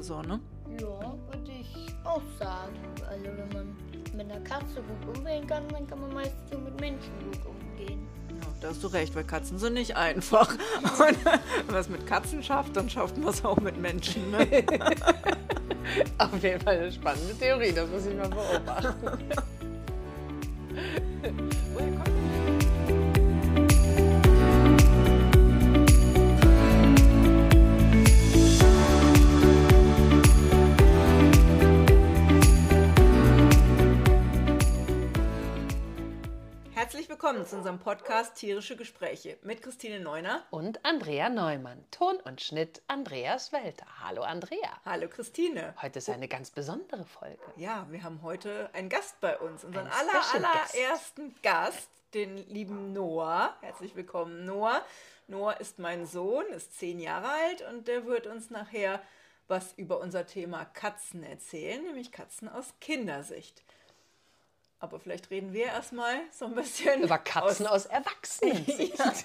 oder so, ne? Ja, würde ich auch sagen. Also wenn man mit einer Katze gut umgehen kann, dann kann man meistens so mit Menschen gut umgehen. Ja, da hast du recht, weil Katzen sind nicht einfach. Und wenn man es mit Katzen schafft, dann schafft man es auch mit Menschen. Ne? Auf jeden Fall eine spannende Theorie, das muss ich mal beobachten. willkommen zu unserem Podcast Tierische Gespräche mit Christine Neuner. Und Andrea Neumann. Ton und Schnitt Andreas Welter. Hallo Andrea. Hallo Christine. Heute ist eine ganz besondere Folge. Ja, wir haben heute einen Gast bei uns, unseren Ein aller, allerersten Gast, den lieben Noah. Herzlich willkommen, Noah. Noah ist mein Sohn, ist zehn Jahre alt und der wird uns nachher was über unser Thema Katzen erzählen, nämlich Katzen aus Kindersicht. Aber vielleicht reden wir erstmal so ein bisschen Über Katzen aus, Erwachsenensicht.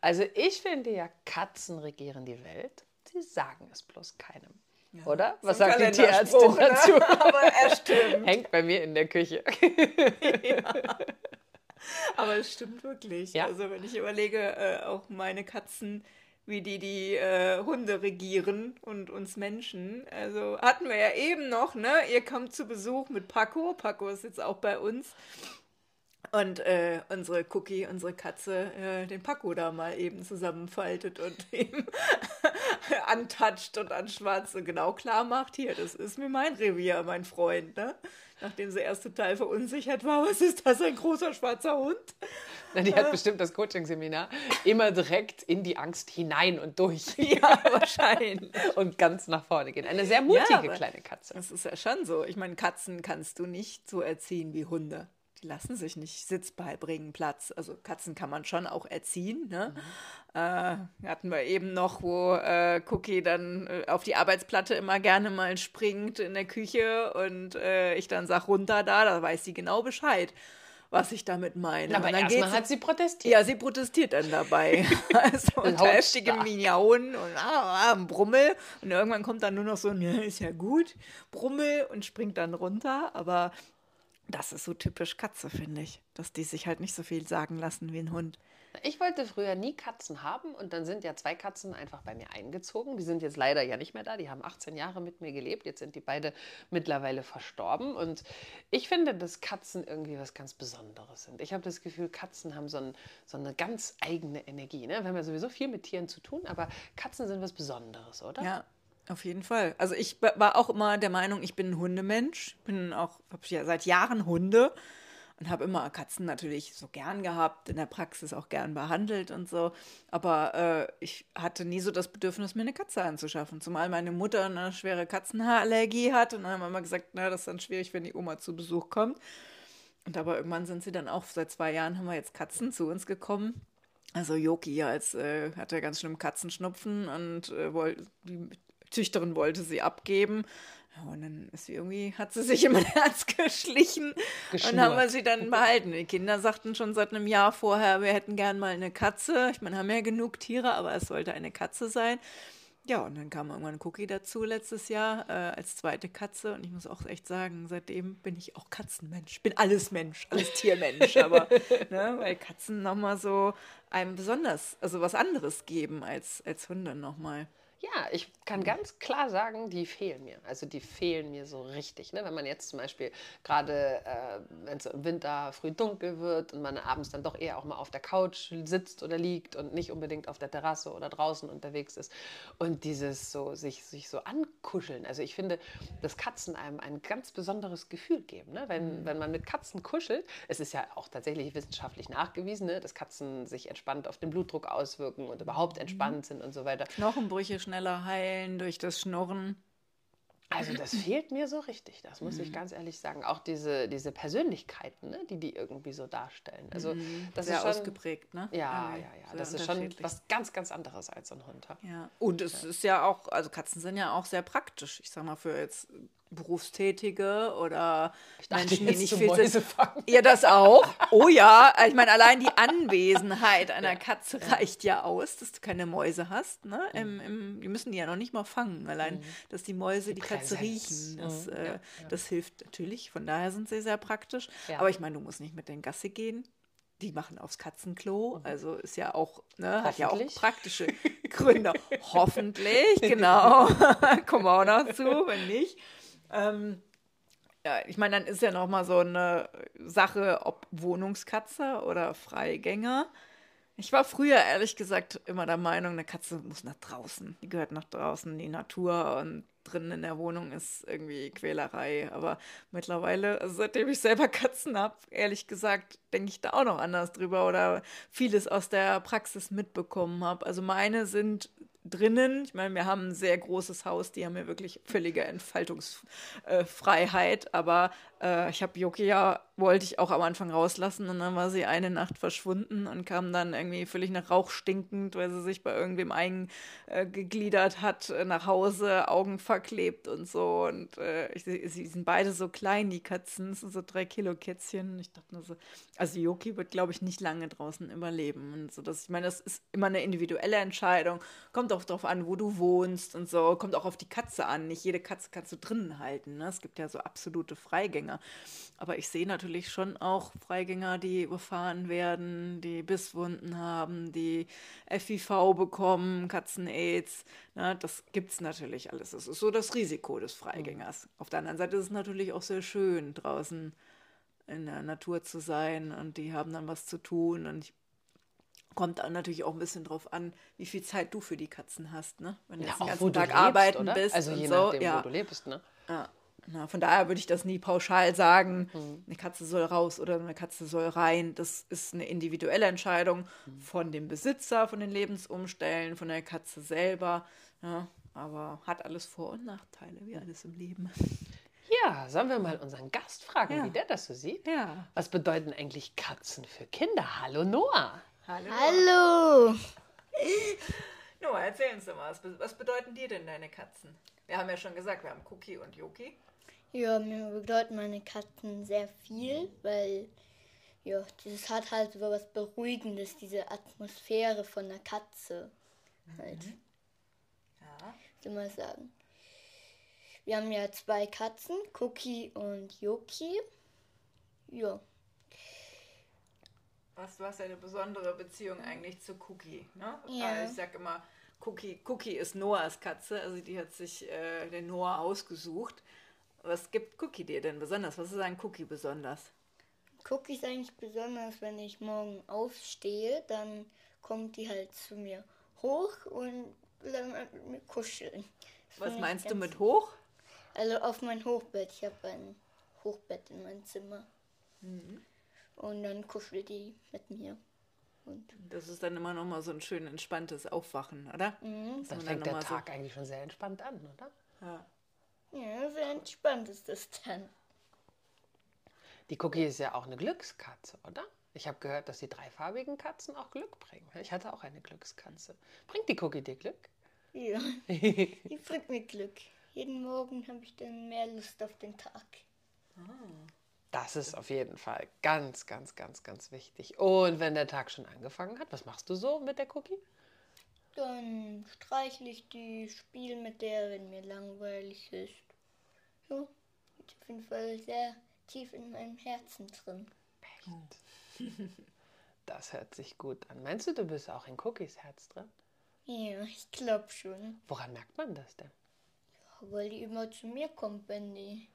Also ich finde ja, Katzen regieren die Welt. Sie sagen es bloß keinem. Oder? Was sagt die Tierärztin Kalenderspruch, ne? dazu? Aber er stimmt. Hängt bei mir in der Küche. Aber es stimmt wirklich. Ja. Also wenn ich überlege, äh, auch meine Katzen, wie die die äh, Hunde regieren und uns Menschen. Also hatten wir ja eben noch, ne? Ihr kommt zu Besuch mit Paco. Paco ist jetzt auch bei uns. Und äh, unsere Cookie, unsere Katze, äh, den Paco da mal eben zusammenfaltet und ihm antatscht und anschwatzt und genau klar macht, hier, das ist mir mein Revier, mein Freund, ne? Nachdem sie erst total verunsichert war, was ist das, ein großer schwarzer Hund? Na, Die hat bestimmt das Coaching-Seminar immer direkt in die Angst hinein und durch. Ja, wahrscheinlich. Und ganz nach vorne gehen. Eine sehr mutige Ja, kleine Katze. Das ist ja schon so. Ich meine, Katzen kannst du nicht so erziehen wie Hunde. Die lassen sich nicht Sitz beibringen, Platz. Also Katzen kann man schon auch erziehen. Ne? Äh, hatten wir eben noch, wo äh, Cookie dann äh, auf die Arbeitsplatte immer gerne mal springt in der Küche und äh, ich dann sag runter da, da weiß sie genau Bescheid, was ich damit meine. Aber erstmal hat sie protestiert. ja, sie protestiert dann dabei. Also unter heftigem Miauen und ah, ah, Brummel. Und irgendwann kommt dann nur noch so ein, ja, ist ja gut, Brummel und springt dann runter. Aber das ist so typisch Katze, finde ich. Dass die sich halt nicht so viel sagen lassen wie ein Hund. Ich wollte früher nie Katzen haben und dann sind ja zwei Katzen einfach bei mir eingezogen. Die sind jetzt leider ja nicht mehr da. Die haben 18 Jahre mit mir gelebt. Jetzt sind die beide mittlerweile verstorben. Und ich finde, dass Katzen irgendwie was ganz Besonderes sind. Ich habe das Gefühl, Katzen haben so, ein, so eine ganz eigene Energie. Ne? Wir haben ja sowieso viel mit Tieren zu tun, aber Katzen sind was Besonderes, oder? Ja, auf jeden Fall. Also ich wa- war auch immer der Meinung, ich bin ein Hundemensch. Bin auch, habe ja seit Jahren Hunde und habe immer Katzen natürlich so gern gehabt, in der Praxis auch gern behandelt und so. Aber äh, ich hatte nie so das Bedürfnis, mir eine Katze anzuschaffen. Zumal meine Mutter eine schwere Katzenhaarallergie hat und dann haben wir immer gesagt, na, das ist dann schwierig, wenn die Oma zu Besuch kommt. Und aber irgendwann sind sie dann auch, seit zwei Jahren haben wir jetzt Katzen zu uns gekommen. Also Joki als äh, hatte ganz schlimm Katzenschnupfen und äh, woll, die Züchterin wollte sie abgeben. Und dann ist sie irgendwie, hat sie sich in mein Herz geschlichen und haben wir sie dann behalten. Die Kinder sagten schon seit einem Jahr vorher, wir hätten gern mal eine Katze. Ich meine, haben ja genug Tiere, aber es sollte eine Katze sein. Ja, und dann kam irgendwann Cookie dazu letztes Jahr äh, als zweite Katze. Und ich muss auch echt sagen, seitdem bin ich auch Katzenmensch. Ich bin alles Mensch, alles Tiermensch. aber ne, weil Katzen nochmal so einem besonders, also was anderes geben als, als Hunde nochmal. Ja, ich kann ganz klar sagen, die fehlen mir. Also die fehlen mir so richtig. Ne? Wenn man jetzt zum Beispiel gerade, äh, wenn es im Winter früh dunkel wird und man abends dann doch eher auch mal auf der Couch sitzt oder liegt und nicht unbedingt auf der Terrasse oder draußen unterwegs ist und dieses so sich, sich so ankuscheln. Also ich finde, dass Katzen einem ein ganz besonderes Gefühl geben. Ne? Wenn, wenn man mit Katzen kuschelt, es ist ja auch tatsächlich wissenschaftlich nachgewiesen, ne? dass Katzen sich entspannt auf den Blutdruck auswirken und überhaupt entspannt sind und so weiter. Knochenbrüche schneller heilen durch das Schnurren. Also das fehlt mir so richtig, das muss ich ganz ehrlich sagen. Auch diese, diese Persönlichkeiten, ne, die die irgendwie so darstellen. Also das Sehr ist schon, ausgeprägt, ne? Ja, ja, ja. sehr Das ist schon was ganz, ganz anderes als so ein Hund. ja. Ja, und es ist ja auch, also Katzen sind ja auch sehr praktisch. Ich sag mal, für jetzt Berufstätige oder dachte Menschen, die nicht viel sind. fangen. Ja, das auch. Oh ja, ich meine, allein die Anwesenheit einer Katze reicht ja aus, dass du keine Mäuse hast. Ne? Mhm. Im, im, die müssen die ja noch nicht mal fangen. Allein, dass die Mäuse die, Katze Präsenz. riechen, das, Mhm, äh, ja, ja. das hilft natürlich. Von daher sind sie sehr praktisch. Ja. Aber ich meine, du musst nicht mit den Gasse gehen. Die machen aufs Katzenklo, also ist ja auch, ne, hat ja auch Mhm. Praktische Gründe. Hoffentlich, genau. Kommen wir auch noch zu, wenn nicht. Ähm, ja, ich meine, dann ist ja noch mal so eine Sache, ob Wohnungskatze oder Freigänger. Ich war früher ehrlich gesagt immer der Meinung, eine Katze muss nach draußen. Die gehört nach draußen die Natur und drinnen in der Wohnung ist irgendwie Quälerei. Aber mittlerweile, also seitdem ich selber Katzen habe, ehrlich gesagt, denke ich da auch noch anders drüber oder vieles aus der Praxis mitbekommen habe. Also meine sind drinnen. Ich meine, wir haben ein sehr großes Haus, die haben ja wirklich völlige Entfaltungsfreiheit. Aber äh, ich habe Yoki ja, wollte ich auch am Anfang rauslassen und dann war sie eine Nacht verschwunden und kam dann irgendwie völlig nach Rauch stinkend, weil sie sich bei irgendwem eingegliedert hat, äh, nach Hause, Augen verklebt und so. Und äh, ich, sie sind beide so klein, die Katzen, sind so drei Kilo Kätzchen. Ich dachte nur so, also Yoki wird, glaube ich, nicht lange draußen überleben. Und so, dass, ich meine, das ist immer eine individuelle Entscheidung. Kommt auch darauf an, wo du wohnst und so. Kommt auch auf die Katze an. Nicht jede Katze kannst du drinnen halten. Ne? Es gibt ja so absolute Freigänger. Aber ich sehe natürlich schon auch Freigänger, die überfahren werden, die Bisswunden haben, die FIV bekommen, Katzen-Aids. Ne? Das gibt es natürlich alles. Das ist so das Risiko des Freigängers. Auf der anderen Seite ist es natürlich auch sehr schön, draußen in der Natur zu sein und die haben dann was zu tun und ich kommt dann natürlich auch ein bisschen drauf an, wie viel Zeit du für die Katzen hast, ne? Wenn du Ja, jetzt den ganzen Tag lebst, arbeiten oder? bist Also und je so, nachdem, ja. wo du lebst, ne? Ja, na, von daher würde ich das nie pauschal sagen, Mhm. eine Katze soll raus oder eine Katze soll rein. Das ist eine individuelle Entscheidung Mhm. von dem Besitzer, von den Lebensumstellen, von der Katze selber. Ja, aber hat alles Vor- und Nachteile, wie alles im Leben. Ja, sollen wir mal unseren Gast fragen, Ja. wie der das so sieht? Ja. Was bedeuten eigentlich Katzen für Kinder? Hallo Noah. Hallo. Hallo! Noah, erzähl uns doch mal, was bedeuten dir denn deine Katzen? Wir haben ja schon gesagt, wir haben Cookie und Yoki. Ja, mir bedeuten meine Katzen sehr viel, weil ja, das hat halt so was Beruhigendes, diese Atmosphäre von der Katze. Halt, Ja. soll mal sagen. Wir haben ja zwei Katzen, Cookie und Yoki. Ja, Was, du hast ja eine besondere Beziehung eigentlich zu Cookie, ne? Ja. Also ich sag immer, Cookie, Cookie ist Noahs Katze, also die hat sich äh, den Noah ausgesucht. Was gibt Cookie dir denn besonders? Was ist ein Cookie besonders? Cookie ist eigentlich besonders, wenn ich morgen aufstehe, dann kommt die halt zu mir hoch und dann mit mir kuscheln. Das Was meinst du mit hoch? Also auf mein Hochbett. Ich habe ein Hochbett in meinem Zimmer. Mhm. Und dann kuschelt die mit mir. Und Das ist dann immer noch mal so ein schön entspanntes Aufwachen, oder? mhm. Dann fängt der noch mal Tag eigentlich schon sehr entspannt an, oder? So, ja. ja, sehr entspannt ist das dann. Die Cookie ist ja auch eine Glückskatze, oder? Ich habe gehört, dass die dreifarbigen Katzen auch Glück bringen. Ich hatte auch eine Glückskatze. Bringt die Cookie dir Glück? Ja, die bringt mir Glück. Jeden Morgen habe ich dann mehr Lust auf den Tag. Das ist auf jeden Fall ganz, ganz, ganz, ganz wichtig. Und wenn der Tag schon angefangen hat, was machst du so mit der Cookie? Dann streichle ich die, spiele mit der, wenn mir langweilig ist. Ja, ist auf jeden Fall sehr tief in meinem Herzen drin. Das hört sich gut an. Meinst du, du bist auch in Cookies Herz drin? Ja, ich glaube schon. Woran merkt man das denn? Weil die immer zu mir kommt, wenn die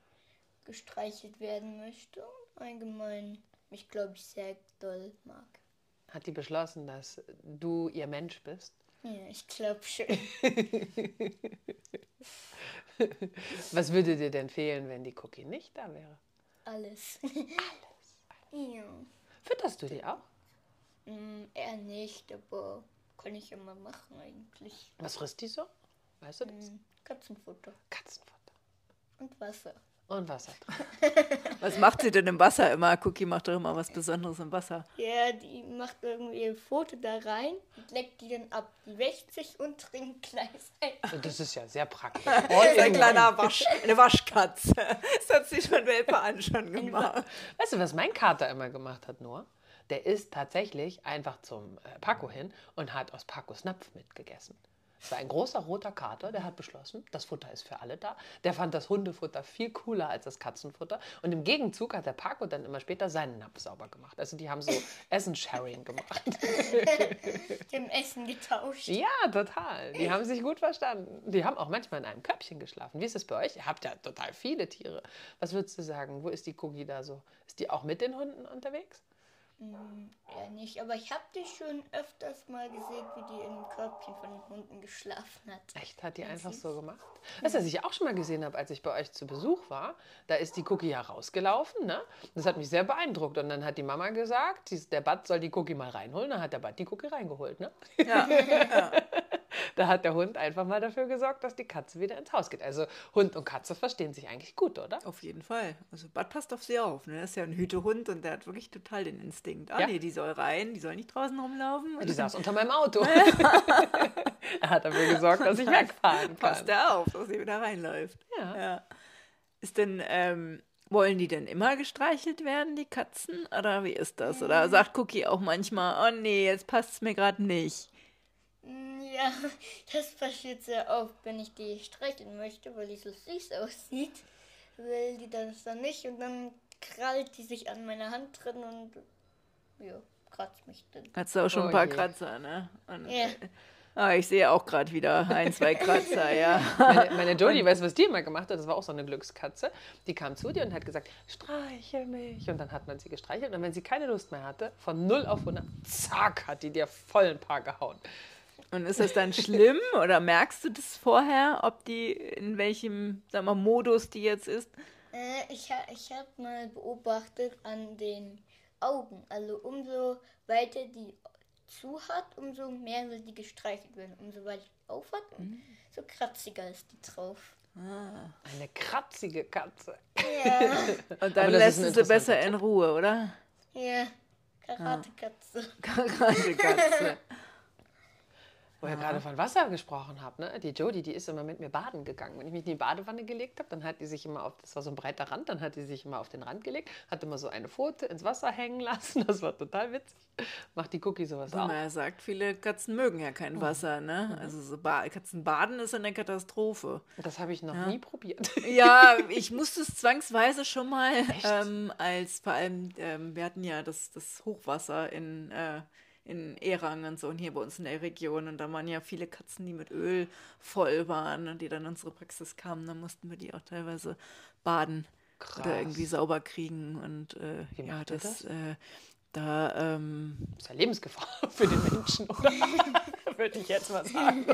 gestreichelt werden möchte. Und allgemein mich, glaube ich, sehr doll mag. Hat die beschlossen, dass du ihr Mensch bist? Ja, ich glaube schon. Was würde dir denn fehlen, wenn die Cookie nicht da wäre? Alles. Alles. Ja. Fütterst du die auch? Mm, eher nicht, aber kann ich immer machen eigentlich. Was frisst die so? Weißt du das? Mm, Katzenfutter Katzenfutter. und Wasser. Und Wasser drin. Was macht sie denn im Wasser immer? Cookie macht doch immer was Besonderes im Wasser. Ja, die macht irgendwie ihr Foto da rein und leckt die dann ab. Die wäscht sich und trinkt gleich ein. Und das ist ja sehr praktisch. Das ist ein kleiner Wasch, eine Waschkatze. Das hat sich von Welpe an schon gemacht. Weißt du, was mein Kater immer gemacht hat, Noah? Der ist tatsächlich einfach zum äh, Paco hin und hat aus Pacos Napf mitgegessen. Es war ein großer roter Kater, der hat beschlossen, das Futter ist für alle da. Der fand das Hundefutter viel cooler als das Katzenfutter. Und im Gegenzug hat der Paco dann immer später seinen Napf sauber gemacht. Also die haben so Essen-Sharing gemacht. Dem Essen getauscht. Ja, total. Die haben sich gut verstanden. Die haben auch manchmal in einem Körbchen geschlafen. Wie ist es bei euch? Ihr habt ja total viele Tiere. Was würdest du sagen? Wo ist die Cookie da so? Ist die auch mit den Hunden unterwegs? Ja, nicht. Aber ich habe die schon öfters mal gesehen, wie die im Körbchen von den Hunden geschlafen hat. Echt, hat die einfach so gemacht? Weißt du, was ich auch schon mal gesehen habe, als ich bei euch zu Besuch war? Da ist die Cookie ja rausgelaufen, ne? Das hat mich sehr beeindruckt. Und dann hat die Mama gesagt, der Bad soll die Cookie mal reinholen. Dann hat der Bad die Cookie reingeholt, ne? Ja, ja. Da hat der Hund einfach mal dafür gesorgt, dass die Katze wieder ins Haus geht. Also Hund und Katze verstehen sich eigentlich gut, oder? Auf jeden Fall. Also Bud passt auf sie auf. Ne? Das ist ja ein Hütehund und der hat wirklich total den Instinkt. Ah Ja. nee, die soll rein, die soll nicht draußen rumlaufen. Die saß unter meinem Auto. er hat dafür gesorgt, dass ich wegfahren Passt kann. der auf, dass sie wieder reinläuft. Ja. ja. Ist denn, ähm, wollen die denn immer gestreichelt werden, die Katzen? Oder wie ist das? Oder sagt Cookie auch manchmal, oh nee, jetzt passt es mir gerade nicht. Ja, das passiert sehr oft, wenn ich die streicheln möchte, weil die so süß aussieht. Will die das dann nicht und dann krallt die sich an meiner Hand drin und ja, kratzt mich dann. Hast du auch schon Oh ein paar je. Kratzer, ne? Und, Ja. ah, ich sehe auch gerade wieder ein, zwei Kratzer, ja. Meine, meine Jodie, weißt du, was die immer gemacht hat? Das war auch so eine Glückskatze. Die kam zu dir und hat gesagt, streichel mich. Und dann hat man sie gestreichelt. Und wenn sie keine Lust mehr hatte, von 0 auf 100, zack, hat die dir voll ein paar gehauen. Und ist das dann schlimm oder merkst du das vorher, ob die in welchem, sag mal, Modus die jetzt ist? Äh, ich ha ich habe mal beobachtet an den Augen. Also umso weiter die zu hat, umso mehr will die gestreichelt werden. Umso weiter die auf hat, so kratziger ist die drauf. Eine kratzige Katze. Ja, Und dann lässt du sie besser in Ruhe, oder? ja. Karatekatze. Gerade Katze. Wo ihr gerade von Wasser gesprochen habt, ne? Die Jodie, die ist immer mit mir baden gegangen. Wenn ich mich in die Badewanne gelegt habe, dann hat die sich immer auf, das war so ein breiter Rand, dann hat die sich immer auf den Rand gelegt, hat immer so eine Pfote ins Wasser hängen lassen. Das war total witzig. Macht die Cookie sowas Wie auch? man ja sagt, viele Katzen mögen ja kein Wasser, ne? Also so ba Katzen baden ist eine Katastrophe. Das habe ich noch nie probiert. Ja, ich musste es zwangsweise schon mal, ähm, als vor allem, ähm, wir hatten ja das, das Hochwasser in, äh, in Erang und so und hier bei uns in der Region und da waren ja viele Katzen, die mit Öl voll waren und die dann in unsere Praxis kamen, dann mussten wir die auch teilweise baden Krass. oder irgendwie sauber kriegen und äh, ja, das, das? Äh, da, ähm, Das ist ja Lebensgefahr für den Menschen, oder? Würde ich jetzt mal sagen.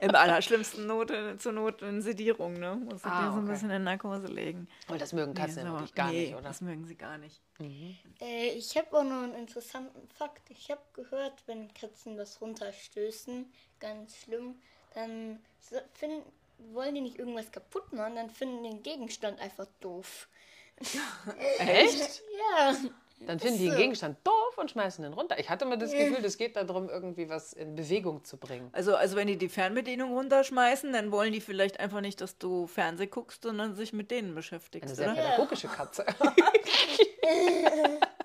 Im allerschlimmsten Not, zur Not in Sedierung, ne? Muss Ah, die so ein bisschen in Narkose legen. Und das mögen Katzen ja sauer- wirklich gar nee, nicht, oder? Das mögen sie gar nicht. Äh, ich habe auch noch einen interessanten Fakt. Ich habe gehört, wenn Katzen das runterstößen, ganz schlimm, dann finden, wollen die nicht irgendwas kaputt machen, dann finden den Gegenstand einfach doof. Echt? Ja, Dann finden die den so. Gegenstand doof und schmeißen den runter. Ich hatte immer das Gefühl, es geht darum, irgendwie was in Bewegung zu bringen. Also, also wenn die die Fernbedienung runterschmeißen, dann wollen die vielleicht einfach nicht, dass du Fernseh guckst, sondern sich mit denen Eine beschäftigst, sehr oder? pädagogische Katze.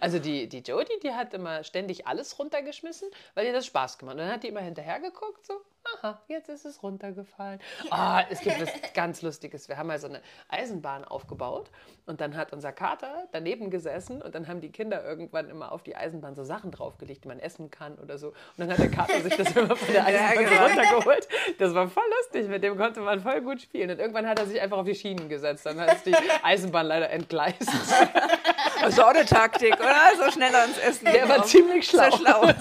Also die, die Jodie, die hat immer ständig alles runtergeschmissen, weil ihr das Spaß gemacht hat. Und dann hat die immer hinterher geguckt, so, aha, jetzt ist es runtergefallen. Ah, es gibt was ganz Lustiges. Wir haben mal so eine Eisenbahn aufgebaut und dann hat unser Kater daneben gesessen und dann haben die Kinder irgendwann immer auf die Eisenbahn so Sachen draufgelegt, die man essen kann oder so. Und dann hat der Kater sich das immer von der Eisenbahn so genau. runtergeholt. Das war voll lustig, mit dem konnte man voll gut spielen. Und irgendwann hat er sich einfach auf die Schienen gesetzt. Dann ist die Eisenbahn leider entgleist. Das ist auch eine Taktik, oder? So schneller ins Essen. Der war ziemlich schlau. Sehr schlau.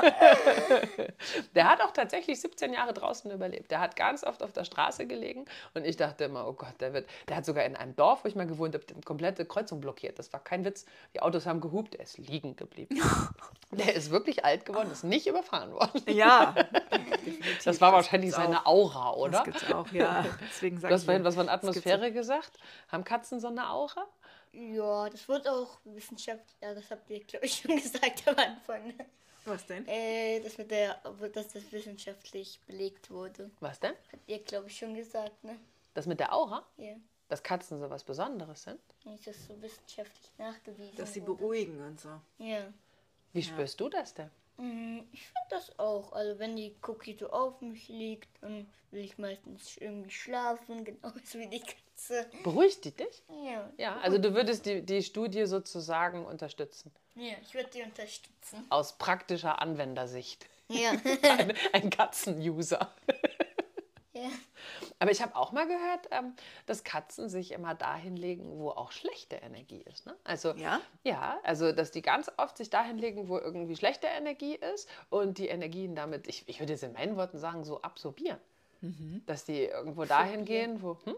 Der hat auch tatsächlich 17 Jahre draußen überlebt. Der hat ganz oft auf der Straße gelegen und ich dachte immer, oh Gott, der wird. Der hat sogar in einem Dorf, wo ich mal gewohnt habe, die komplette Kreuzung blockiert. Das war kein Witz. Die Autos haben gehupt, er ist liegen geblieben. Der ist wirklich alt geworden, ist nicht überfahren worden. Ja. Das war wahrscheinlich gibt's seine Aura, oder? Das gibt's auch, ja. Deswegen Du sage hast vorhin was von das Atmosphäre gesagt. Haben Katzen so eine Aura? Ja, das wird auch wissenschaftlich. Ja, das habt ihr, glaube ich, schon gesagt am Anfang. Was denn? Äh, das mit der, dass das wissenschaftlich belegt wurde. Was denn? Habt ihr, glaube ich, schon gesagt, ne? Das mit der Aura? Ja. Dass Katzen so was Besonderes sind? Nicht, dass so wissenschaftlich nachgewiesen Dass sie wurde. beruhigen und so. Ja. Wie spürst du das denn? Mm, Ich finde das auch. Also wenn die Cookie so auf mich liegt, dann will ich meistens irgendwie schlafen, genauso wie die Katze. Beruhigt die dich? Ja. Ja, also du würdest die, die Studie sozusagen unterstützen. Ja, ich würde die unterstützen. Aus praktischer Anwendersicht. Ja. Ein, ein Katzen-User. ja. Aber ich habe auch mal gehört, ähm, dass Katzen sich immer dahin legen, wo auch schlechte Energie ist. Ne? Also, Ja? ja, also dass die ganz oft sich dahin legen, wo irgendwie schlechte Energie ist und die Energien damit, ich, ich würde jetzt in meinen Worten sagen, so absorbieren. Dass die irgendwo dahin gehen, wo. Hm?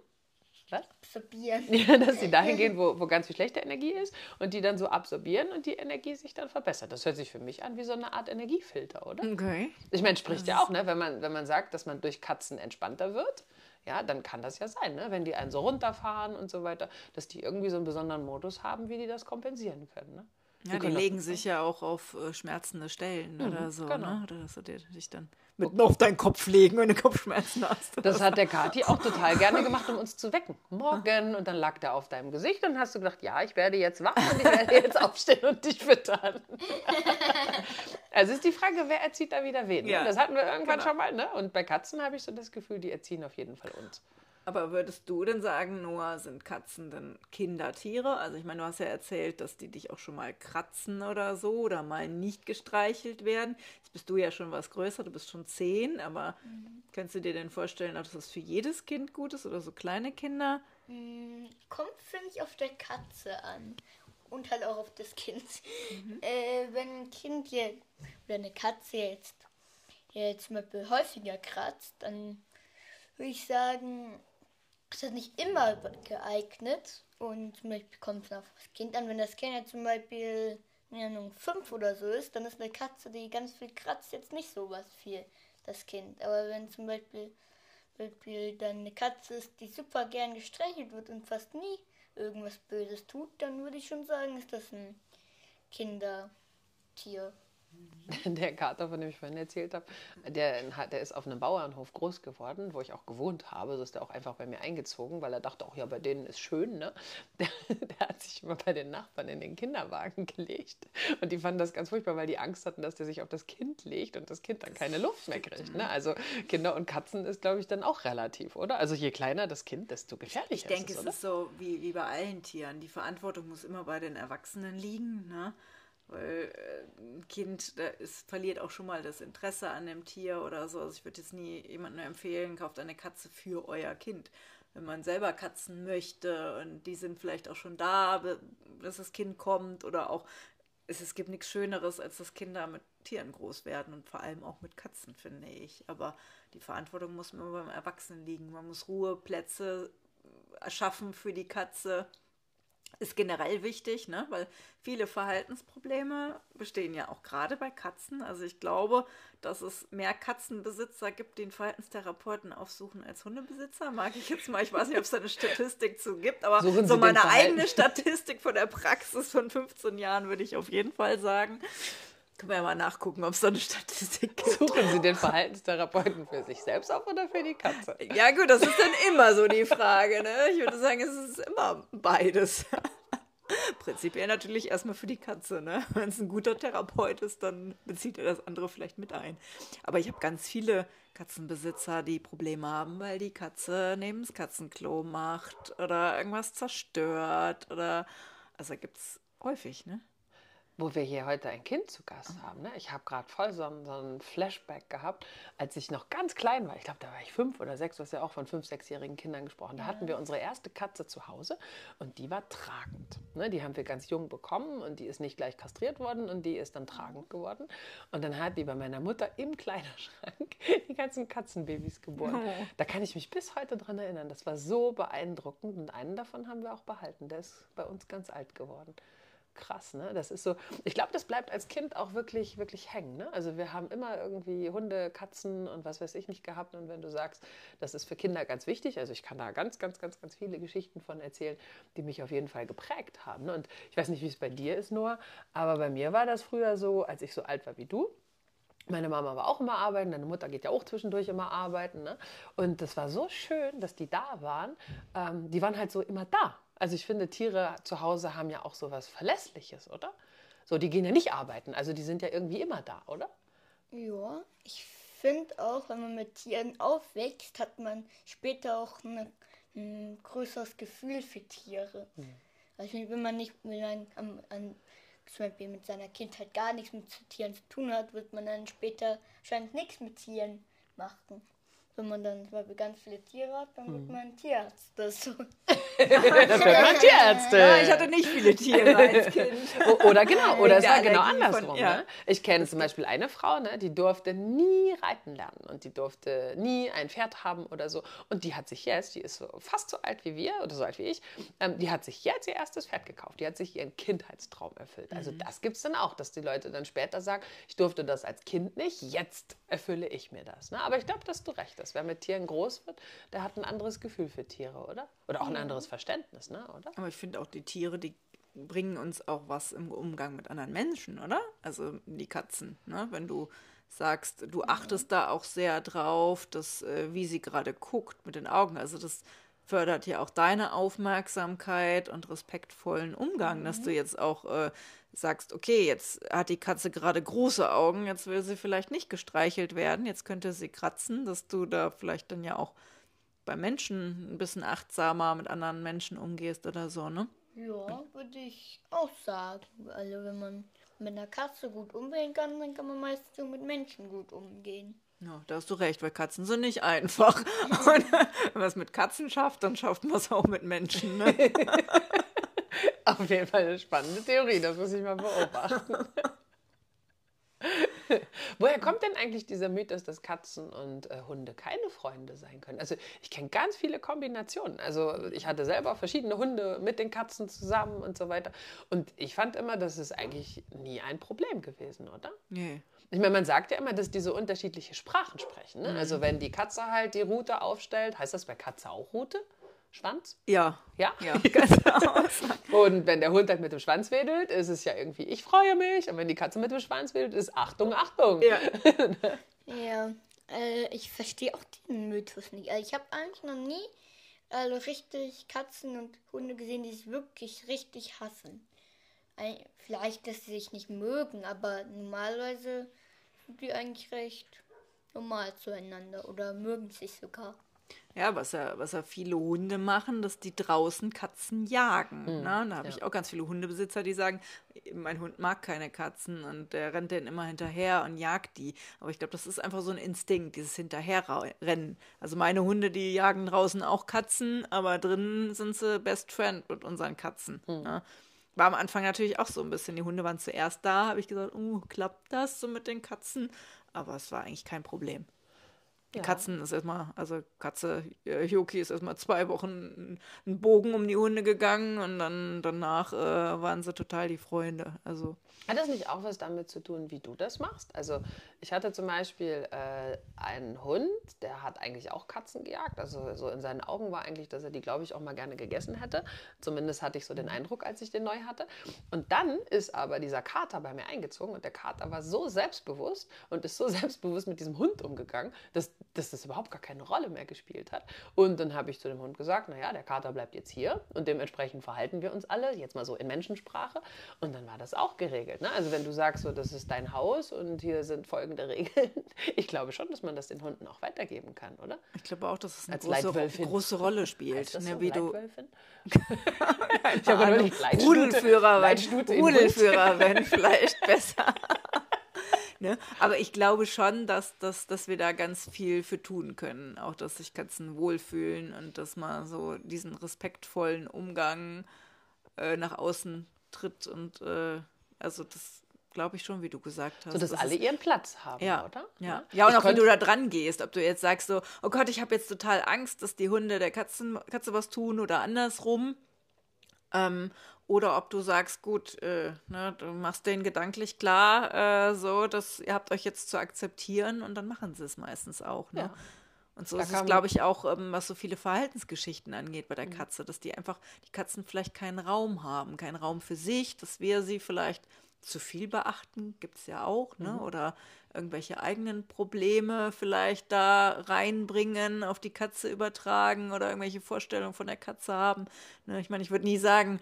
Was? Absorbieren. Ja, dass die dahin gehen, wo, wo ganz viel schlechte Energie ist und die dann so absorbieren und die Energie sich dann verbessert. Das hört sich für mich an wie so eine Art Energiefilter, oder? Okay. Ich meine, spricht ja auch, ne? wenn, man, wenn man sagt, dass man durch Katzen entspannter wird, ja, dann kann das ja sein, ne? wenn die einen so runterfahren und so weiter, dass die irgendwie so einen besonderen Modus haben, wie die das kompensieren können. Ne? Ja, die können das- legen sich ja auch auf äh, schmerzende Stellen oder so, genau. ne? Oder dass dir- dich dann mitten auf deinen Kopf legen, wenn du Kopfschmerzen hast. Das hat der Kati auch total gerne gemacht, um uns zu wecken. Morgen. Und dann lag der auf deinem Gesicht und hast du gedacht, ja, ich werde jetzt wach und ich werde jetzt aufstehen und dich füttern. Also ist die Frage, wer erzieht da wieder wen? ne? Ja, Das hatten wir irgendwann genau. schon mal. Ne? Und bei Katzen habe ich so das Gefühl, die erziehen auf jeden Fall uns. Aber würdest du denn sagen, Noah, sind Katzen denn Kindertiere? Also ich meine, du hast ja erzählt, dass die dich auch schon mal kratzen oder so oder mal nicht gestreichelt werden. Jetzt bist du ja schon was größer, du bist schon zehn, aber kannst du dir denn vorstellen, dass das für jedes Kind gut ist oder so kleine Kinder? Mm, Kommt für mich auf der Katze an. Und halt auch auf das Kind. Äh, wenn ein Kind jetzt, oder eine Katze jetzt, jetzt zum Beispiel häufiger kratzt, dann würde ich sagen, ist das nicht immer geeignet. Und zum Beispiel kommt es auf das Kind an. Wenn das Kind jetzt zum Beispiel, keine Ahnung, fünf oder so ist, dann ist eine Katze, die ganz viel kratzt, jetzt nicht so was für das Kind. Aber wenn zum Beispiel Beispiel dann eine Katze ist, die super gern gestreichelt wird und fast nie irgendwas Böses tut, dann würde ich schon sagen, ist das ein Kindertier. Der Kater, von dem ich vorhin erzählt habe, der, hat- der ist auf einem Bauernhof groß geworden, wo ich auch gewohnt habe. So ist er auch einfach bei mir eingezogen, weil er dachte, auch ja, bei denen ist schön. Ne? Der, der hat sich immer bei den Nachbarn in den Kinderwagen gelegt. Und die fanden das ganz furchtbar, weil die Angst hatten, dass der sich auf das Kind legt und das Kind dann keine Luft mehr kriegt. Ne? Also Kinder und Katzen ist, glaube ich, dann auch relativ, oder? Also je kleiner das Kind, desto gefährlicher Ich denke, ist es es, ist so wie, wie bei allen Tieren. Die Verantwortung muss immer bei den Erwachsenen liegen, ne? Weil äh, ein Kind da ist, verliert auch schon mal das Interesse an dem Tier oder so. Also ich würde jetzt nie jemandem empfehlen, kauft eine Katze für euer Kind. Wenn man selber Katzen möchte und die sind vielleicht auch schon da, dass das Kind kommt oder auch es, es gibt nichts Schöneres, als dass Kinder mit Tieren groß werden und vor allem auch mit Katzen, finde ich. Aber die Verantwortung muss immer beim Erwachsenen liegen. Man muss Ruheplätze erschaffen für die Katze. Ist generell wichtig, ne? weil viele Verhaltensprobleme bestehen ja auch gerade bei Katzen. Also ich glaube, dass es mehr Katzenbesitzer gibt, die einen Verhaltenstherapeuten aufsuchen als Hundebesitzer. Mag ich jetzt mal, ich weiß nicht, ob es da eine Statistik zu gibt, aber Suchen Sie so den meine eigene Statistik von der Praxis von 15 Jahren würde ich auf jeden Fall sagen. Können wir ja mal nachgucken, ob es da eine Statistik gibt. Suchen Sie den Verhaltenstherapeuten für sich selbst auf oder für die Katze? Ja, gut, das ist dann immer so die Frage. Ne? Ich würde sagen, es ist immer beides. Prinzipiell natürlich erstmal für die Katze. Ne? Wenn es ein guter Therapeut ist, dann bezieht er das andere vielleicht mit ein. Aber ich habe ganz viele Katzenbesitzer, die Probleme haben, weil die Katze neben das Katzenklo macht oder irgendwas zerstört. Oder also gibt es häufig, ne? Wo wir hier heute ein Kind zu Gast haben. Ne? Ich habe gerade voll so einen, so einen Flashback gehabt, als ich noch ganz klein war. Ich glaube, da war ich fünf oder sechs, du hast ja auch von fünf, sechsjährigen Kindern gesprochen. Da hatten wir unsere erste Katze zu Hause und die war tragend. Ne? Die haben wir ganz jung bekommen und die ist nicht gleich kastriert worden und die ist dann tragend geworden. Und dann hat die bei meiner Mutter im Kleiderschrank die ganzen Katzenbabys geboren. Oh. Da kann ich mich bis heute dran erinnern. Das war so beeindruckend und einen davon haben wir auch behalten. Der ist bei uns ganz alt geworden. Krass, ne? Das ist so. Ich glaube, das bleibt als Kind auch wirklich, wirklich hängen. Ne? Also wir haben immer irgendwie Hunde, Katzen und was weiß ich nicht gehabt. Und wenn du sagst, das ist für Kinder ganz wichtig, also ich kann da ganz, ganz, ganz, ganz viele Geschichten von erzählen, die mich auf jeden Fall geprägt haben. Ne? Und ich weiß nicht, wie es bei dir ist, Noah, aber bei mir war das früher so, als ich so alt war wie du. Meine Mama war auch immer arbeiten, deine Mutter geht ja auch zwischendurch immer arbeiten. Ne? Und das war so schön, dass die da waren. Ähm, die waren halt so immer da. Also ich finde, Tiere zu Hause haben ja auch so was Verlässliches, oder? So, die gehen ja nicht arbeiten, also die sind ja irgendwie immer da, oder? Ja, ich finde auch, wenn man mit Tieren aufwächst, hat man später auch eine, ein größeres Gefühl für Tiere. Also wenn man nicht wenn man an, zum Beispiel mit seiner Kindheit gar nichts mit Tieren zu tun hat, wird man dann später wahrscheinlich nichts mit Tieren machen. Wenn man dann zum Beispiel ganz viele Tiere hat, dann wird man ein Tierarzt. Das so. Das wird man Tierärzte. Ja, ich hatte nicht viele Tiere als Kind. O- Oder genau, oder es war genau Allergie von- andersrum. ja. Ne? Ich kenne zum Beispiel eine Frau, ne, die durfte nie reiten lernen und die durfte nie ein Pferd haben oder so. Und die hat sich jetzt, die ist so fast so alt wie wir oder so alt wie ich, ähm, die hat sich jetzt ihr erstes Pferd gekauft. Die hat sich ihren Kindheitstraum erfüllt. Mhm. Also das gibt es dann auch, dass die Leute dann später sagen, ich durfte das als Kind nicht, jetzt erfülle ich mir das. Ne? Aber ich glaube, dass du recht hast. Wer mit Tieren groß wird, der hat ein anderes Gefühl für Tiere, oder? Oder auch ein anderes Verständnis, ne? oder? Aber ich finde auch die Tiere, die bringen uns auch was im Umgang mit anderen Menschen, oder? Also die Katzen, ne? Wenn du sagst, du achtest da auch sehr drauf, dass, äh, wie sie gerade guckt mit den Augen. Also das fördert ja auch deine Aufmerksamkeit und respektvollen Umgang, dass du jetzt auch äh, sagst, okay, jetzt hat die Katze gerade große Augen, jetzt will sie vielleicht nicht gestreichelt werden, jetzt könnte sie kratzen, dass du da vielleicht dann ja auch bei Menschen ein bisschen achtsamer mit anderen Menschen umgehst oder so, ne? Ja, würde ich auch sagen. Also wenn man mit einer Katze gut umgehen kann, dann kann man meistens so mit Menschen gut umgehen. Ja, da hast du recht, weil Katzen sind nicht einfach. Und wenn man es mit Katzen schafft, dann schafft man es auch mit Menschen. Ne? Auf jeden Fall eine spannende Theorie, das muss ich mal beobachten. Woher kommt denn eigentlich dieser Mythos, dass Katzen und äh, Hunde keine Freunde sein können? Also ich kenne ganz viele Kombinationen. Also ich hatte selber verschiedene Hunde mit den Katzen zusammen und so weiter. Und ich fand immer, das ist eigentlich nie ein Problem gewesen, oder? Nee. Ich meine, man sagt ja immer, dass die so unterschiedliche Sprachen sprechen. Ne? Mhm. Also wenn die Katze halt die Rute aufstellt, heißt das bei Katze auch Rute? Schwanz? Ja. Ja? Ja, genau. Und wenn der Hund halt mit dem Schwanz wedelt, ist es ja irgendwie, ich freue mich. Und wenn die Katze mit dem Schwanz wedelt, ist Achtung, Achtung. Ja. Ja, äh, ich verstehe auch diesen Mythos nicht. Also ich habe eigentlich noch nie also richtig Katzen und Hunde gesehen, die sich wirklich richtig hassen. Ei- Vielleicht, dass sie sich nicht mögen, aber normalerweise die eigentlich recht normal zueinander oder mögen sich sogar. Ja, was ja, was ja viele Hunde machen, dass die draußen Katzen jagen. ne? Da habe ich auch ganz viele Hundebesitzer, die sagen, mein Hund mag keine Katzen und der rennt denen immer hinterher und jagt die. Aber ich glaube, das ist einfach so ein Instinkt, dieses Hinterherrennen. Also meine Hunde, die jagen draußen auch Katzen, aber drinnen sind sie Best Friend mit unseren Katzen. Ne? War am Anfang natürlich auch so ein bisschen. Die Hunde waren zuerst da, habe ich gesagt, uh, klappt das so mit den Katzen? Aber es war eigentlich kein Problem. Die Ja. Katzen ist erstmal, also Katze, äh, Yoki ist erstmal zwei Wochen einen Bogen um die Hunde gegangen und dann danach äh, waren sie total die Freunde. Also, Hat das nicht auch was damit zu tun, wie du das machst? Also ich hatte zum Beispiel äh, einen Hund, der hat eigentlich auch Katzen gejagt. Also so in seinen Augen war eigentlich, dass er die, glaube ich, auch mal gerne gegessen hätte. Zumindest hatte ich so den Eindruck, als ich den neu hatte. Und dann ist aber dieser Kater bei mir eingezogen und der Kater war so selbstbewusst und ist so selbstbewusst mit diesem Hund umgegangen, dass dass das überhaupt gar keine Rolle mehr gespielt hat. Und dann habe ich zu dem Hund gesagt, naja, der Kater bleibt jetzt hier und dementsprechend verhalten wir uns alle, jetzt mal so in Menschensprache. Und dann war das auch geregelt. Ne? Also wenn du sagst, so, das ist dein Haus und hier sind folgende Regeln, ich glaube schon, dass man das den Hunden auch weitergeben kann, oder? Ich glaube auch, dass es eine Als große, große Rolle spielt. Ne, so, wie du ich hab überlegt, Leitstute- Rudelführer, Leitstute Rudelführer wenn vielleicht besser. ne? Aber ich glaube schon, dass, dass, dass wir da ganz viel für tun können. Auch, dass sich Katzen wohlfühlen und dass man so diesen respektvollen Umgang äh, nach außen tritt. Und äh, also das glaube ich schon, wie du gesagt hast. So, dass Das alle ist- ihren Platz haben, ja, oder? Ja, ja und Ich auch wie könnt- du da dran gehst, ob du jetzt sagst so, oh Gott, ich habe jetzt total Angst, dass die Hunde der Katzen, Katze was tun oder andersrum. Ähm, oder ob du sagst, gut, äh, ne, du machst denen gedanklich klar, äh, so, dass ihr habt euch jetzt zu akzeptieren und dann machen sie es meistens auch. Ne? Ja. Und so Da ist es, glaube ich, auch, ähm, was so viele Verhaltensgeschichten angeht bei der Mhm. Katze, dass die einfach, die Katzen vielleicht keinen Raum haben, keinen Raum für sich, dass wir sie vielleicht zu viel beachten, gibt es ja auch, ne? Mhm. Oder irgendwelche eigenen Probleme vielleicht da reinbringen, auf die Katze übertragen oder irgendwelche Vorstellungen von der Katze haben. Ne? Ich meine, ich würde nie sagen,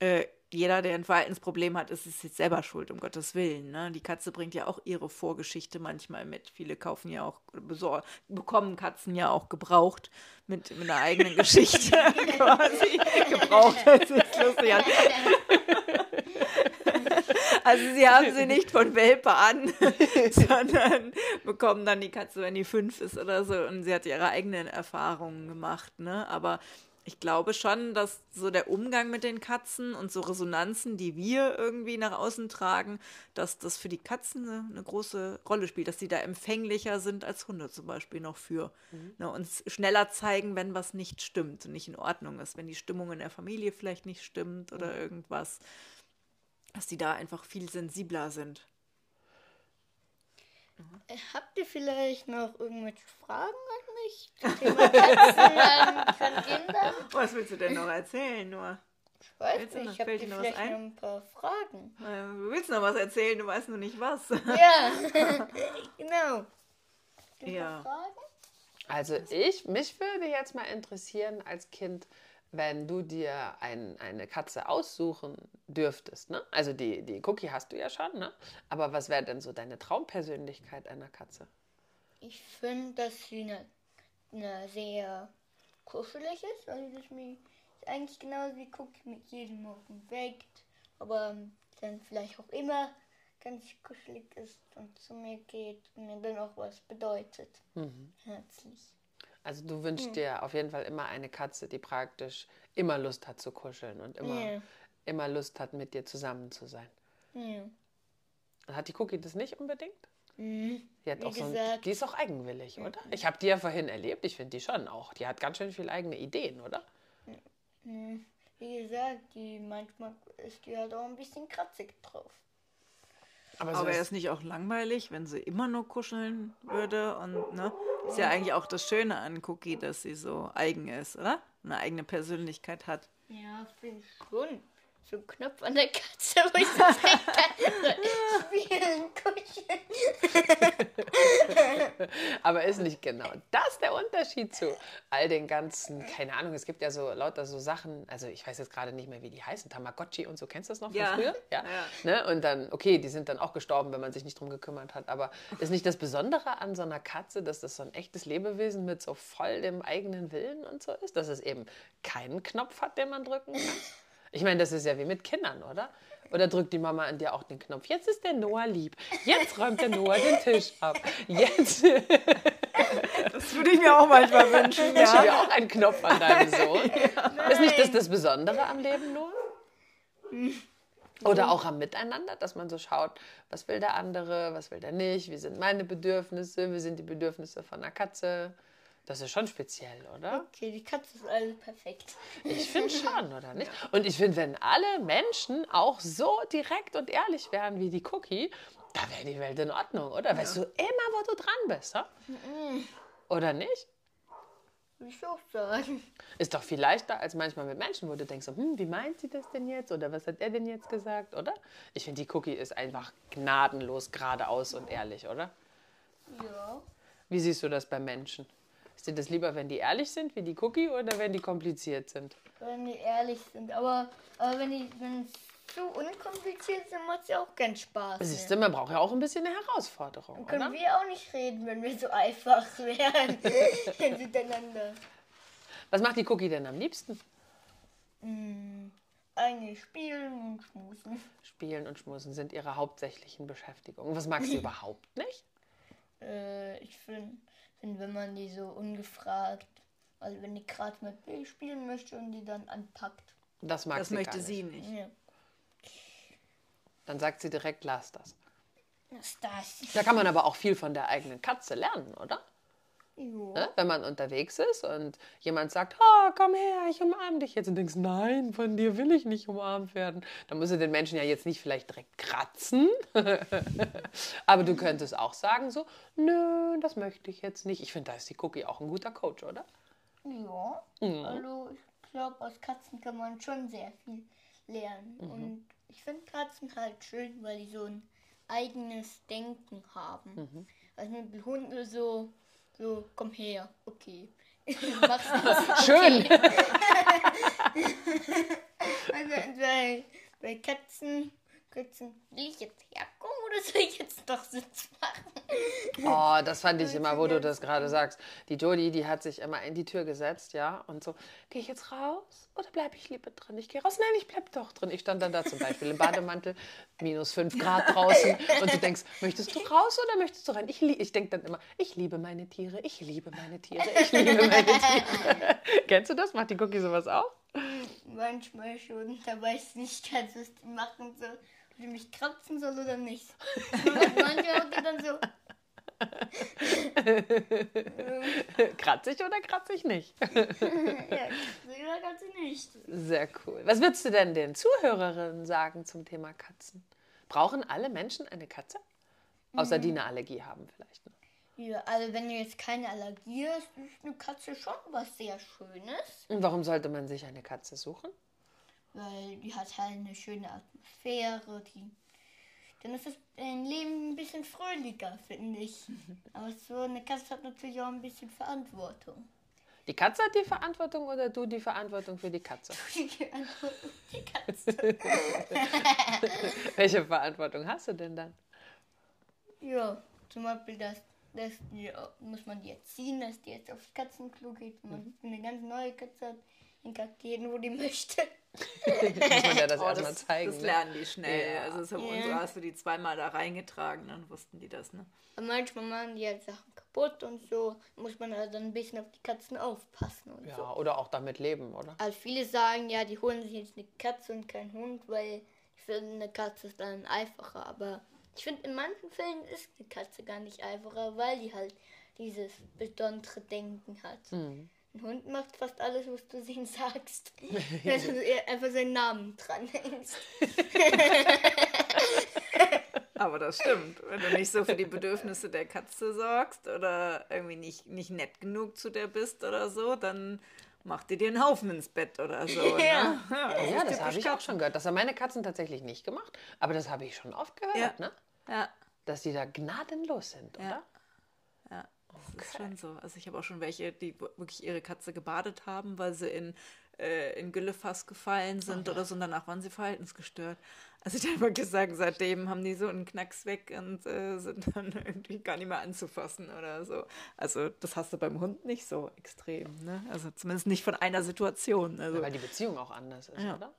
äh, jeder, der ein Verhaltensproblem hat, ist es jetzt selber schuld, um Gottes Willen. Ne? Die Katze bringt ja auch ihre Vorgeschichte manchmal mit. Viele kaufen ja auch, bekommen Katzen ja auch gebraucht mit, mit einer eigenen Geschichte quasi. gebraucht, das ist lustig. an. Also sie haben sie nicht von Welpe an, sondern bekommen dann die Katze, wenn die fünf ist oder so. Und sie hat ihre eigenen Erfahrungen gemacht. Ne? Aber ich glaube schon, dass so der Umgang mit den Katzen und so Resonanzen, die wir irgendwie nach außen tragen, dass das für die Katzen eine, eine große Rolle spielt, dass sie da empfänglicher sind als Hunde zum Beispiel noch für. Ne? Und schneller zeigen, wenn was nicht stimmt und nicht in Ordnung ist, wenn die Stimmung in der Familie vielleicht nicht stimmt oder irgendwas dass die da einfach viel sensibler sind. Äh, Habt ihr vielleicht noch irgendwelche Fragen an mich zum Thema Katzen an von Kindern? Was willst du denn noch erzählen, nur? Ich weiß Willst du nicht, ich habe dir vielleicht ein? noch ein paar Fragen. Äh, Du willst noch was erzählen, du weißt nur nicht was. Ja, genau. Ja. Fragen? Also ich, mich würde jetzt mal interessieren als Kind, wenn du dir ein, eine Katze aussuchen dürftest. Ne? Also die, die Cookie hast du ja schon, ne? aber was wäre denn so deine Traumpersönlichkeit einer Katze? Ich finde, dass sie eine, eine sehr kuschelig ist. Also dass ist eigentlich genauso wie Cookie mit jedem Morgen weckt, aber dann vielleicht auch immer ganz kuschelig ist und zu mir geht und mir dann auch was bedeutet. Herzlich. Also du wünschst dir auf jeden Fall immer eine Katze, die praktisch immer Lust hat zu kuscheln und immer, Ja. immer Lust hat, mit dir zusammen zu sein. Ja. Hat die Cookie das nicht unbedingt? Mhm. Die, hat Wie auch so ein, die ist auch eigenwillig, oder? Ich habe die ja vorhin erlebt, ich finde die schon auch. Die hat ganz schön viele eigene Ideen, oder? Mhm. Wie gesagt, die manchmal ist die halt auch ein bisschen kratzig drauf. Aber, Aber ist- ist nicht auch langweilig, wenn sie immer nur kuscheln würde? Und ne, ist ja eigentlich auch das Schöne an Cookie, dass sie so eigen ist, oder? Eine eigene Persönlichkeit hat. Ja, finde ich schon. So ein Knopf an der Katze, wo ich so kann, so, spielen, kuscheln. Aber ist nicht genau das der Unterschied zu all den ganzen, keine Ahnung, es gibt ja so lauter so Sachen, also ich weiß jetzt gerade nicht mehr, wie die heißen, Tamagotchi und so, kennst du das noch von Ja. früher? Ja. Ne? Und dann, okay, die sind dann auch gestorben, wenn man sich nicht drum gekümmert hat, aber ist nicht das Besondere an so einer Katze, dass das so ein echtes Lebewesen mit so voll dem eigenen Willen und so ist, dass es eben keinen Knopf hat, den man drücken kann? Ich meine, das ist ja wie mit Kindern, oder? Oder drückt die Mama an dir auch den Knopf? Jetzt ist der Noah lieb. Jetzt räumt der Noah den Tisch ab. Jetzt Das würde ich mir auch manchmal wünschen, wünschen wir auch einen Knopf an deinem Sohn. Ist nicht das das Besondere am Leben nur? Oder auch am Miteinander, dass man so schaut, was will der andere, was will der nicht, wie sind meine Bedürfnisse, wie sind die Bedürfnisse von einer Katze. Das ist schon speziell, oder? Okay, die Katze ist alles perfekt. Ich finde schon, oder nicht? Und ich finde, wenn alle Menschen auch so direkt und ehrlich wären wie die Cookie, da wäre die Welt in Ordnung, oder? Weißt du immer, wo du dran bist, ha? oder nicht? Ich auch sagen. Ist doch viel leichter als manchmal mit Menschen, wo du denkst, hm, wie meint sie das denn jetzt? Oder was hat er denn jetzt gesagt, oder? Ich finde, die Cookie ist einfach gnadenlos geradeaus und ehrlich, oder? Ja. Wie siehst du das bei Menschen? Ist dir das lieber, wenn die ehrlich sind, wie die Cookie, oder wenn die kompliziert sind? Wenn die ehrlich sind. Aber, aber wenn die wenn zu unkompliziert sind, macht es ja auch keinen Spaß. Siehst du, man braucht ja auch ein bisschen eine Herausforderung, Dann können oder? wir auch nicht reden, wenn wir so einfach wären miteinander. Was macht die Cookie denn am liebsten? Eigentlich spielen und schmusen. Spielen und Schmusen sind ihre hauptsächlichen Beschäftigungen. Was mag sie überhaupt nicht? Äh, ich finde, find, wenn man die so ungefragt, also wenn die gerade mit B spielen möchte und die dann anpackt. Das mag Das sie möchte gar nicht. sie nicht. Ja. Dann sagt sie direkt, lass das. Was ist das? Da kann man aber auch viel von der eigenen Katze lernen, oder? Ne? Wenn man unterwegs ist und jemand sagt, oh, komm her, ich umarme dich jetzt und denkst, nein, von dir will ich nicht umarmt werden, dann musst du den Menschen ja jetzt nicht vielleicht direkt kratzen, aber du könntest auch sagen so, nö, das möchte ich jetzt nicht. Ich finde, da ist die Cookie auch ein guter Coach, oder? Ja. Also ich glaube, aus Katzen kann man schon sehr viel lernen. Und ich finde Katzen halt schön, weil die so ein eigenes Denken haben. Also mit Hunden so, so, komm her, okay. Schön. Also bei, bei Katzen, Katzen, will ich jetzt herkommen oder soll ich jetzt doch Sitz machen? Oh, das fand ich immer, wo du das gerade sagst. Die Jodie, die hat sich immer in die Tür gesetzt, ja, und so, gehe ich jetzt raus oder bleibe ich lieber drin? Ich gehe raus, nein, ich bleib doch drin. Ich stand dann da zum Beispiel im Bademantel, minus 5 Grad draußen und du denkst, möchtest du raus oder möchtest du rein? Ich, ich denke dann immer, ich liebe meine Tiere, ich liebe meine Tiere, ich liebe meine Tiere. Kennst du das? Macht die Cookie sowas auch? Manchmal schon, da weiß ich nicht ganz, was die machen soll. Ob die mich kratzen soll oder nicht. Manchmal hat die dann so, Kratzig oder kratzig nicht? ja, oder kann sie nicht. Sehr cool. Was würdest du denn den Zuhörerinnen sagen zum Thema Katzen? Brauchen alle Menschen eine Katze? Außer die eine Allergie haben vielleicht. Ne? Ja, also wenn ihr jetzt keine Allergie hast, ist eine Katze schon was sehr Schönes. Und warum sollte man sich eine Katze suchen? Weil die hat halt eine schöne Atmosphäre, die. Dann ist das ein Leben ein bisschen fröhlicher, finde ich. Aber so eine Katze hat natürlich auch ein bisschen Verantwortung. Die Katze hat die Verantwortung oder du die Verantwortung für die Katze? Die Antwortung, die Katze. Welche Verantwortung hast du denn dann? Ja, zum Beispiel, dass, dass die, muss man die erziehen, dass die jetzt aufs Katzenklo geht. Wenn man eine ganz neue Katze hat, dann kackt die jeden, wo die möchte. Muss man ja das Oh, erstmal das, zeigen. das ne? lernen die schnell. Ja. Also das haben Ja. unsere hast du die zweimal da reingetragen, dann wussten die das, ne? Aber manchmal machen die halt Sachen kaputt und so. Muss man also ein bisschen auf die Katzen aufpassen und so. Ja, oder auch damit leben, oder? Also viele sagen ja, die holen sich jetzt eine Katze und keinen Hund, weil ich finde, eine Katze ist dann einfacher. Aber ich finde, in manchen Fällen ist eine Katze gar nicht einfacher, weil die halt dieses besondere Denken hat. Ein Hund macht fast alles, was du ihm sagst. Wenn du einfach seinen Namen dran hängst. Aber das stimmt. Wenn du nicht so für die Bedürfnisse der Katze sorgst oder irgendwie nicht, nicht nett genug zu der bist oder so, dann macht die dir einen Haufen ins Bett oder so. Ja. Ne? ja, das Ja, das habe ich auch schon gehört. Das haben meine Katzen tatsächlich nicht gemacht, aber das habe ich schon oft gehört, Ja. ne? Ja, dass die da gnadenlos sind, Ja. oder? ja. Das ist schon so. Also ich habe auch schon welche, die wirklich ihre Katze gebadet haben, weil sie in, äh, in Güllefass gefallen sind oder so und danach waren sie verhaltensgestört. Also ich habe wirklich sagen, seitdem haben die so einen Knacks weg und äh, sind dann irgendwie gar nicht mehr anzufassen oder so. Also das hast du beim Hund nicht so extrem, ne? Also zumindest nicht von einer Situation. Also Weil die Beziehung auch anders ist, Ja. oder?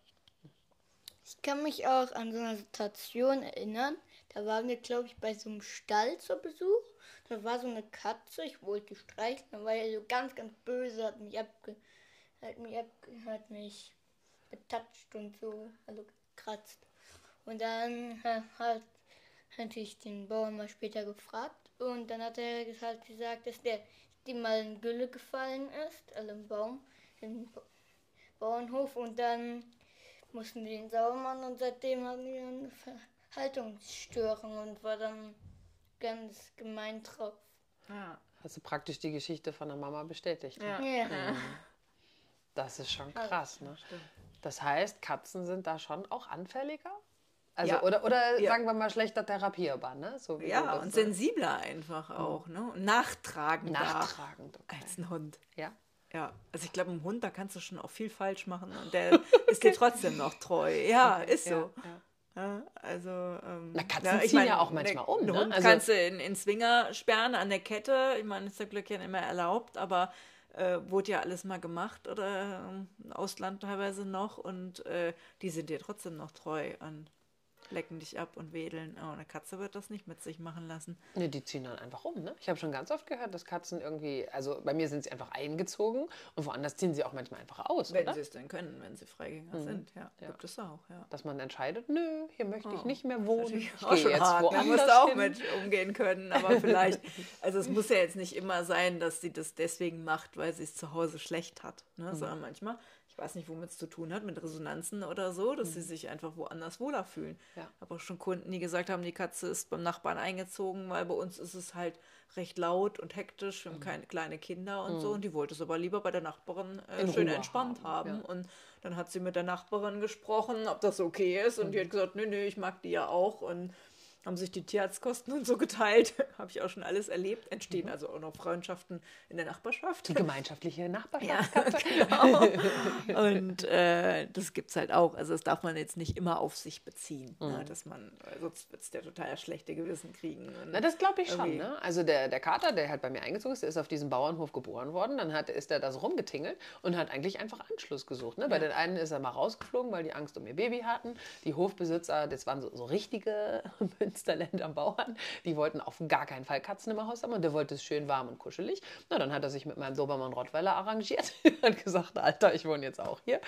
Ich kann mich auch an so eine Situation erinnern. Da waren wir, glaube ich, bei so einem Stall zu Besuch. Da war so eine Katze, ich wollte die streicheln, dann war er so ganz, ganz böse, hat mich abge... hat mich, abge, hat mich betatscht und so, also gekratzt. Und dann äh, hat, hatte ich den Bauern mal später gefragt und dann hat er halt gesagt, dass der dem mal in Gülle gefallen ist, also im Baum, im Ba- Bauernhof und dann mussten die den sauber machen und seitdem haben die eine Verhaltungsstörung und war dann ganz gemein drauf. ja. Hast du praktisch die Geschichte von der Mama bestätigt. Ja. Ja. Das ist schon krass, ne? Das heißt, Katzen sind da schon auch anfälliger Also, Ja. Oder, oder Ja. sagen wir mal schlechter therapierbar, ne? So Ja, das und sagst. sensibler einfach auch, ne? Und nachtragender nachtragend. Okay. als ein Hund. Ja. Ja, also ich glaube, ein Hund, da kannst du schon auch viel falsch machen und der ist dir trotzdem noch treu. Ja, ist so. Ja, ja. Ja, also, ähm, Na, Katzen ziehen ja auch manchmal um, Einen ne? Hund Also- kannst du in, in Zwinger sperren an der Kette. Ich meine, ist ja Glück ja nicht mehr erlaubt, aber äh, wurde ja alles mal gemacht oder ähm, im Ausland teilweise noch und äh, die sind dir trotzdem noch treu an lecken dich ab und wedeln. Oh, eine Katze wird das nicht mit sich machen lassen. Ne, die ziehen dann einfach um, ne? Ich habe schon ganz oft gehört, dass Katzen irgendwie, also bei mir sind sie einfach eingezogen und woanders ziehen sie auch manchmal einfach aus, Wenn sie es denn können, wenn sie Freigänger sind. Ja, Ja. gibt es auch, ja. Dass man entscheidet, nö, hier möchte ich Oh, nicht mehr wohnen. Ich auch gehe schon jetzt hart. Da musst du auch hin. mit umgehen können, aber vielleicht, also es muss ja jetzt nicht immer sein, dass sie das deswegen macht, weil sie es zu Hause schlecht hat, Mhm. ne? sondern manchmal, ich weiß nicht, womit es zu tun hat, mit Resonanzen oder so, dass sie sich einfach woanders wohler fühlen. Mhm. Ja. Ich habe auch schon Kunden, die gesagt haben, die Katze ist beim Nachbarn eingezogen, weil bei uns ist es halt recht laut und hektisch, Mhm. wir haben keine kleine Kinder und so und die wollte es aber lieber bei der Nachbarin äh, schön Ruhe entspannt haben, haben, ja. und dann hat sie mit der Nachbarin gesprochen, ob das okay ist. Und die hat gesagt, nö, nö, ich mag die ja auch. Und haben sich die Tierarztkosten und so geteilt. Habe ich auch schon alles erlebt. Entstehen also auch noch Freundschaften in der Nachbarschaft. Die gemeinschaftliche Ja, Nachbarschaftskatze. genau. Und äh, das gibt es halt auch. Also das darf man jetzt nicht immer auf sich beziehen. Ne? Dass man, sonst wird es der total schlechte Gewissen kriegen. Na, das glaube ich schon. irgendwie- Ne? Also der, der Kater, der halt bei mir eingezogen ist, der ist auf diesem Bauernhof geboren worden. Dann hat, ist er da so rumgetingelt und hat eigentlich einfach Anschluss gesucht. Ne? Bei den einen ist er mal rausgeflogen, weil die Angst um ihr Baby hatten. Die Hofbesitzer, das waren so, so richtige Münsterländer Bauern, die wollten auf gar keinen Fall Katzen im Haus haben und der wollte es schön warm und kuschelig. Na, dann hat er sich mit meinem Dobermann Rottweiler arrangiert und gesagt, Alter, ich wohne jetzt auch hier.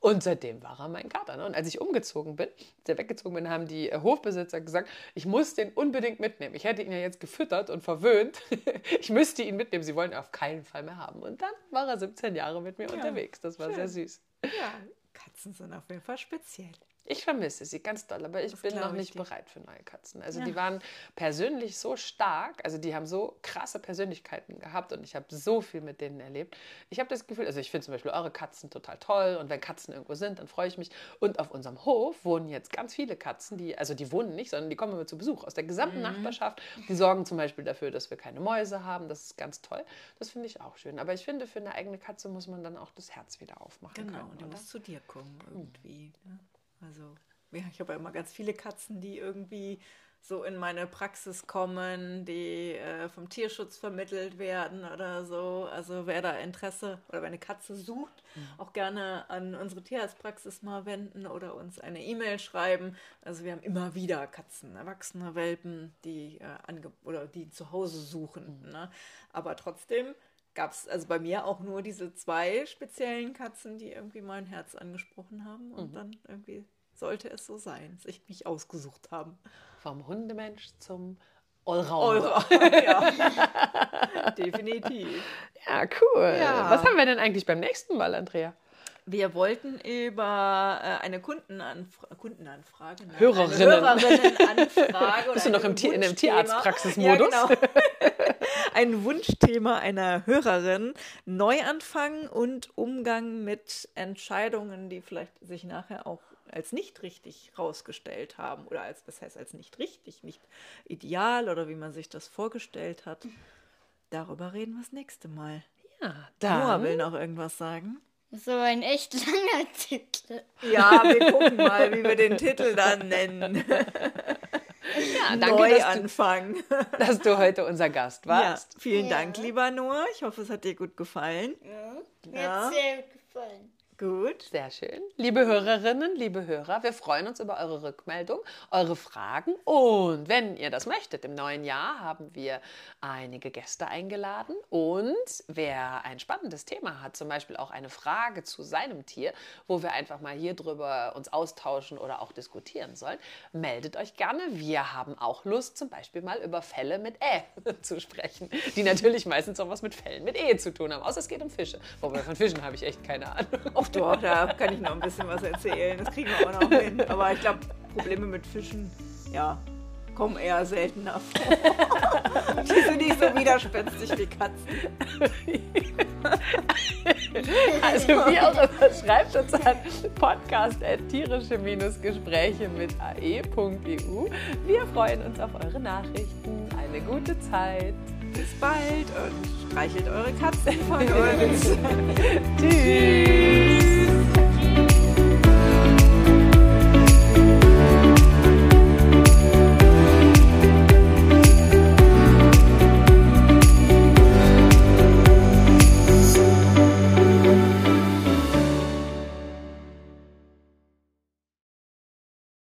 Und seitdem war er mein Kater. Ne? Und als ich umgezogen bin, als ich weggezogen bin, haben die äh, Hofbesitzer gesagt, ich muss den unbedingt mitnehmen. Ich hätte ihn ja jetzt gefüttert und verwöhnt. ich müsste ihn mitnehmen. Sie wollen ihn auf keinen Fall mehr haben. Und dann war er 17 Jahre mit mir unterwegs. Das war sehr süß. Ja, Katzen sind auf jeden Fall speziell. Ich vermisse sie ganz doll, aber ich Das bin noch nicht dir. bereit für neue Katzen. Also Ja. die waren persönlich so stark, also die haben so krasse Persönlichkeiten gehabt und ich habe so viel mit denen erlebt. Ich habe das Gefühl, also ich finde zum Beispiel eure Katzen total toll und wenn Katzen irgendwo sind, dann freue ich mich. Und auf unserem Hof wohnen jetzt ganz viele Katzen, die, also die wohnen nicht, sondern die kommen immer zu Besuch aus der gesamten Mhm. Nachbarschaft. Die sorgen zum Beispiel dafür, dass wir keine Mäuse haben. Das ist ganz toll. Das finde ich auch schön. Aber ich finde, für eine eigene Katze muss man dann auch das Herz wieder aufmachen Genau, können. und die muss zu dir kommen irgendwie. Ne? Also, ja, ich habe ja immer ganz viele Katzen, die irgendwie so in meine Praxis kommen, die äh, vom Tierschutz vermittelt werden oder so. Also wer da Interesse oder wer eine Katze sucht, auch gerne an unsere Tierarztpraxis mal wenden oder uns eine E-Mail schreiben. Also wir haben immer wieder Katzen, erwachsene Welpen, die äh, ange oder die zu Hause suchen. Ne? Aber trotzdem gab es also bei mir auch nur diese zwei speziellen Katzen, die irgendwie mein Herz angesprochen haben und dann irgendwie sollte es so sein, sich mich ausgesucht haben. Vom Hundemensch zum Allrounder. Eure, ja. Definitiv. Ja, cool. Ja. Was haben wir denn eigentlich beim nächsten Mal, Andrea? Wir wollten über äh, eine Kundenanfra Kundenanfrage, nein, Hörerinnen. eine Hörerinnenanfrage. Bist du noch im in dem. Tierarztpraxismodus? Ja, genau. Ein Wunschthema einer Hörerin. Neuanfang und Umgang mit Entscheidungen, die vielleicht sich nachher auch als nicht richtig rausgestellt haben. Oder als, was heißt als nicht richtig, nicht ideal oder wie man sich das vorgestellt hat. Darüber reden wir das nächste Mal. Ja, Noah will noch irgendwas sagen. Das ist aber ein echt langer Titel. Ja, wir gucken mal, wie wir den Titel dann nennen. Ja, danke, dass du, Neuanfang. dass du heute unser Gast Ja, warst. vielen Ja. Dank, lieber Noah. Ich hoffe, es hat dir gut gefallen. Ja. Mir Ja. hat sehr gut gefallen. Gut. Sehr schön. Liebe Hörerinnen, liebe Hörer, wir freuen uns über eure Rückmeldung, eure Fragen. Und wenn ihr das möchtet, im neuen Jahr haben wir einige Gäste eingeladen. Und wer ein spannendes Thema hat, zum Beispiel auch eine Frage zu seinem Tier, wo wir einfach mal hier drüber uns austauschen oder auch diskutieren sollen, meldet euch gerne. Wir haben auch Lust, zum Beispiel mal über Fälle mit Ä zu sprechen, die natürlich meistens auch was mit Fällen mit E zu tun haben. Außer es geht um Fische. Wobei von Fischen habe ich echt keine Ahnung. Doch, da kann ich noch ein bisschen was erzählen. Das kriegen wir auch noch hin. Aber ich glaube, Probleme mit Fischen, ja, kommen eher seltener vor. Die sind nicht so widerspenstig wie Katzen. also wie auch immer, schreibt uns an podcast.tierische-gespräche mit ae.eu. Wir freuen uns auf eure Nachrichten. Eine gute Zeit. Bis bald und streichelt eure Katzen von uns. Tschüss.